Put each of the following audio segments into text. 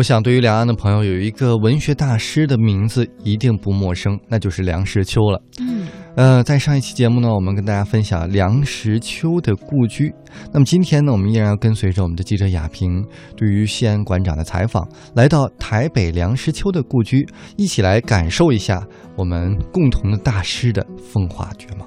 我想，对于两岸的朋友，有一个文学大师的名字一定不陌生，那就是梁实秋了。嗯，呃，在上一期节目呢，我们跟大家分享梁实秋的故居。那么今天呢，我们依然要跟随着我们的记者亚平对于西安馆长的采访，来到台北梁实秋的故居，一起来感受一下我们共同的大师的风华绝貌。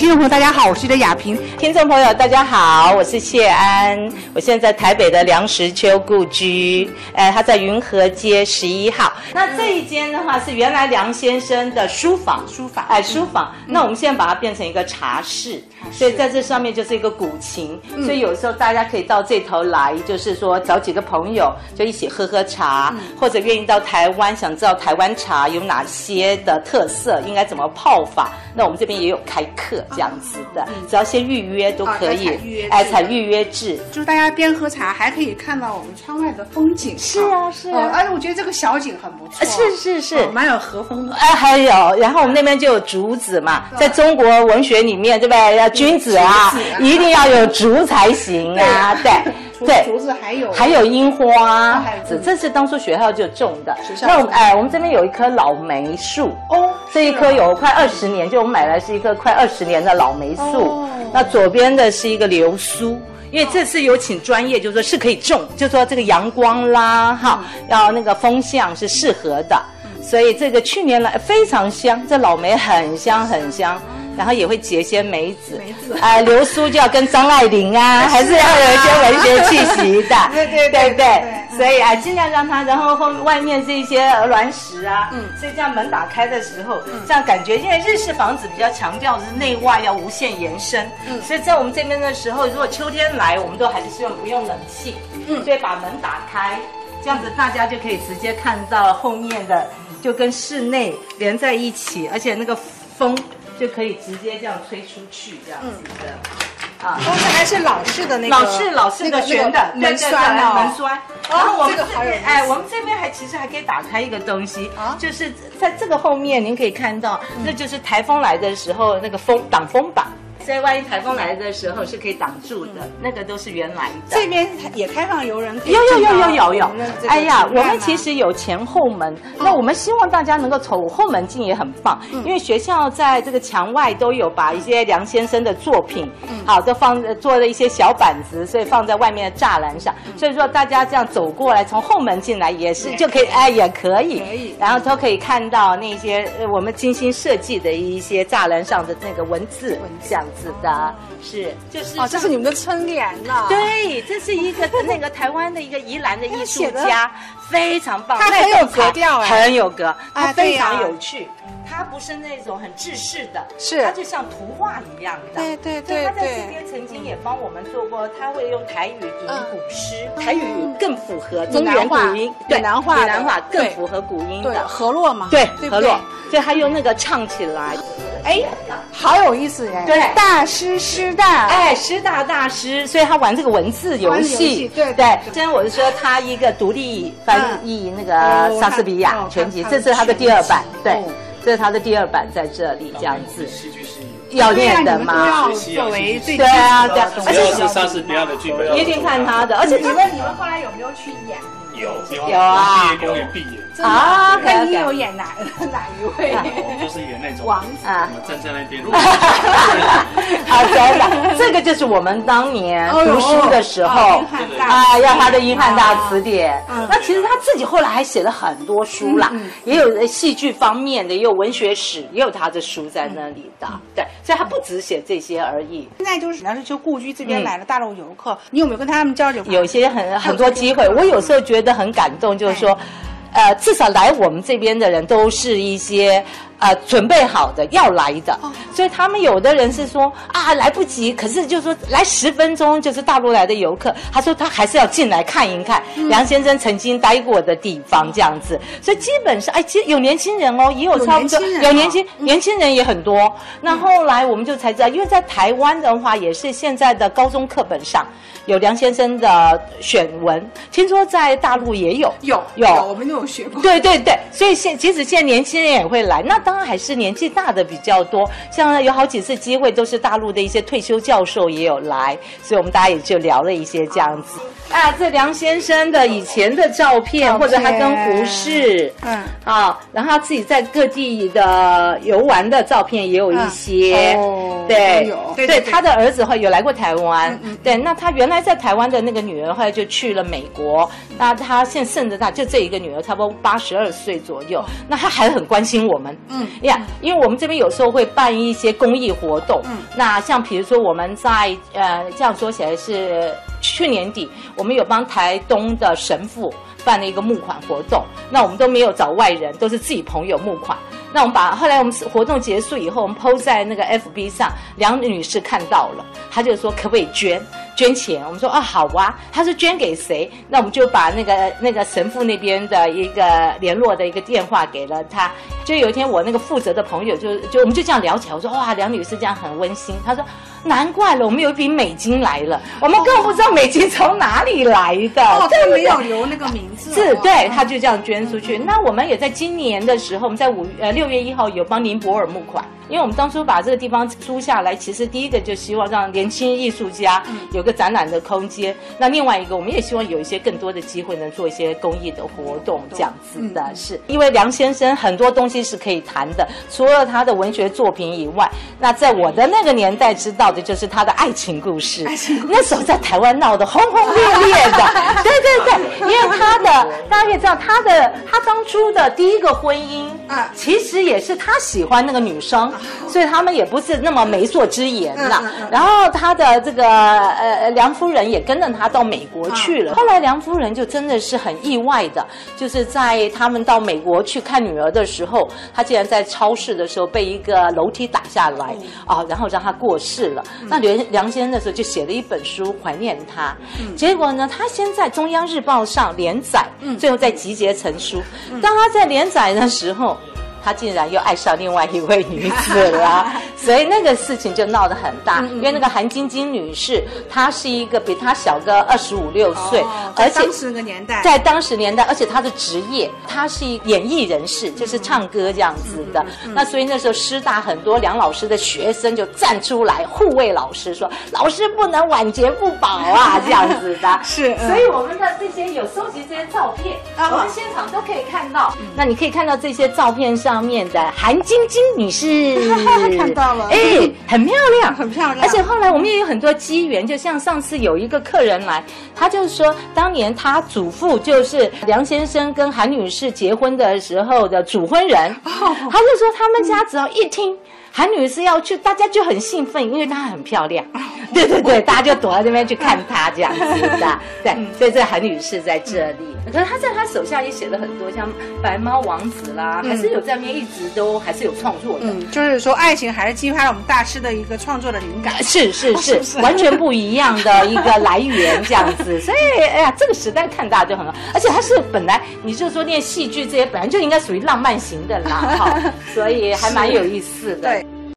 听众朋友，大家好，我是的雅萍。听众朋友，大家好，我是谢安。我现在在台北的梁实秋故居，呃，他在云和街十一号。那这一间的话是原来梁先生的书房，书房，哎，书房。那我们现在把它变成一个茶室，所以在这上面就是一个古琴。所以有时候大家可以到这头来，就是说找几个朋友就一起喝喝茶，或者愿意到台湾想知道台湾茶有哪些的特色，应该怎么泡法。那我们这边也有开课这样子的，只要先预约都可以，哎，采预约制，就是大家边喝茶还可以看到我们窗外的风景。是啊，是啊，而且我觉得这个小景很不错，是是是，蛮有和风的。哎，还有，然后我们那边就有竹子嘛，在中国文学里面，对不对？要君子啊，一定要有竹才行啊，对。对，竹子还有。还有樱花，这这是当初学校就种的。那我们哎，我们这边有一棵老梅树。哦，这一棵有快二十年，就我们买来是一棵快二十年的老梅树。那左边的是一个流苏，因为这次有请专业，就是说是可以种，就说这个阳光啦，哈，要那个风向是适合的，所以这个去年来非常香，这老梅很香很香。然后也会结一些梅子，梅子，哎，流苏就要跟张爱玲啊，还是要有一些文学气息的，对对 对？对，所以啊，尽量让它，然后后外面是一些鹅卵石啊，嗯，所以这样门打开的时候，这样感觉，因为日式房子比较强调是内外要无限延伸，嗯，所以在我们这边的时候，如果秋天来，我们都还是希望不用冷气，嗯，所以把门打开，这样子大家就可以直接看到后面的，就跟室内连在一起，而且那个风。就可以直接这样吹出去，这样子的啊，刚才还是老式的那个，老式老式的旋的门栓哦，门栓。然后我们这边，哎，我们这边还其实还可以打开一个东西啊，就是在这个后面，您可以看到，那就是台风来的时候那个风挡风板。所以万一台风来的时候是可以挡住的，那个都是原来的。这边也开放游人，有有有有有有。哎呀，我们其实有前后门，那我们希望大家能够从后门进也很棒，因为学校在这个墙外都有把一些梁先生的作品，好都放做了一些小板子，所以放在外面的栅栏上。所以说大家这样走过来，从后门进来也是就可以，哎也可以，可以，然后都可以看到那些我们精心设计的一些栅栏上的那个文字，这样。子的是，就是哦，这是你们的春联呢。对，这是一个那个台湾的一个宜兰的艺术家，非常棒，他很有格调哎，很有格，他非常有趣。他不是那种很制式的，是，他就像图画一样的。对对对他在这边曾经也帮我们做过，他会用台语吟古诗，台语更符合中原古音，对，闽南话，闽南话更符合古音的河洛嘛，对，河洛，所以他用那个唱起来。哎，好有意思耶！对，大师师大，哎，师大大师，所以他玩这个文字游戏，对对。今天我是说他一个独立翻译那个莎士比亚全集，这是他的第二版，对，这是他的第二版在这里这样子。要念的吗？作为最对啊，对，而且是莎士比亚的剧本，一定看他的。而且你们你们后来有没有去演？有有啊，毕业公演毕业。啊，那你有演哪哪一位？就是演那种王啊，站在那边。好，真的，这个就是我们当年读书的时候啊，要他的《英汉大词典》。那其实他自己后来还写了很多书啦，也有戏剧方面的，也有文学史，也有他的书在那里的。对，所以他不只写这些而已。现在就是梁实秋故居这边来了大陆游客，你有没有跟他们交流？有些很很多机会，我有时候觉得很感动，就是说。呃，至少来我们这边的人都是一些呃准备好的要来的，所以他们有的人是说啊来不及，可是就说来十分钟就是大陆来的游客，他说他还是要进来看一看梁先生曾经待过的地方这样子，所以基本上哎，其实有年轻人哦，也有差不多有年轻年轻人也很多。那后来我们就才知道，因为在台湾的话，也是现在的高中课本上。有梁先生的选文，听说在大陆也有，有有，我们都有学过。对对对，所以现即使现在年轻人也会来，那当然还是年纪大的比较多。像有好几次机会，都是大陆的一些退休教授也有来，所以我们大家也就聊了一些这样子。啊，这梁先生的以前的照片，或者他跟胡适，嗯，啊，然后他自己在各地的游玩的照片也有一些，对，对，他的儿子会有来过台湾，对，那他原来。在台湾的那个女儿后来就去了美国，那他现在剩的大就这一个女儿，差不多八十二岁左右，那他还很关心我们，嗯呀，因为我们这边有时候会办一些公益活动，嗯，那像比如说我们在呃这样说起来是去年底，我们有帮台东的神父办了一个募款活动，那我们都没有找外人，都是自己朋友募款。那我们把后来我们活动结束以后，我们 PO 在那个 FB 上，梁女士看到了，她就说可不可以捐捐钱？我们说啊好啊，他说捐给谁？那我们就把那个那个神父那边的一个联络的一个电话给了他。就有一天我那个负责的朋友就就我们就这样聊起来，我说哇梁女士这样很温馨。他说难怪了，我们有一笔美金来了，我们根本不知道美金从哪里来的。哦，他没有留那个名字。是，对，他就这样捐出去。那我们也在今年的时候，我们在五呃六。月一号有帮林博尔募款。因为我们当初把这个地方租下来，其实第一个就希望让年轻艺术家有个展览的空间。那另外一个，我们也希望有一些更多的机会，能做一些公益的活动，这样子的是。因为梁先生很多东西是可以谈的，除了他的文学作品以外，那在我的那个年代知道的就是他的爱情故事。那时候在台湾闹得轰轰烈烈的，对对对，因为他的大家可以知道，他的他当初的第一个婚姻啊，其实也是他喜欢那个女生。所以他们也不是那么媒妁之言呐。然后他的这个呃梁夫人也跟着他到美国去了。后来梁夫人就真的是很意外的，就是在他们到美国去看女儿的时候，他竟然在超市的时候被一个楼梯打下来啊，然后让他过世了。那梁梁先生那时候就写了一本书怀念他。结果呢，他先在中央日报上连载，最后再集结成书。当他在连载的时候。他竟然又爱上另外一位女子了，所以那个事情就闹得很大。因为那个韩晶晶女士，她是一个比她小个二十五六岁，而且当时那个年代，在当时年代，而且她的职业，她是演艺人士，就是唱歌这样子的。那所以那时候师大很多梁老师的学生就站出来护卫老师，说老师不能晚节不保啊，这样子的。是，所以我们的这些有收集这些照片，我们现场都可以看到。那你可以看到这些照片上。上面的韩晶晶女士 看到了，哎，很漂亮，很漂亮。而且后来我们也有很多机缘，就像上次有一个客人来，他就是说，当年他祖父就是梁先生跟韩女士结婚的时候的主婚人，他就说他们家只要一听。韩女士要去，大家就很兴奋，因为她很漂亮。对对对，大家就躲在那边去看她这样子的。对，所以这韩女士在这里。可是她在她手下也写了很多，像《白猫王子》啦，还是有在那边一直都还是有创作的。嗯，就是说爱情还是激发了我们大师的一个创作的灵感。是是 是，完全不一样的一个来源这样子。所以哎呀，这个时代看大就很好，而且他是本来你就说念戏剧这些，本来就应该属于浪漫型的啦，哈，所以还蛮有意思的。对。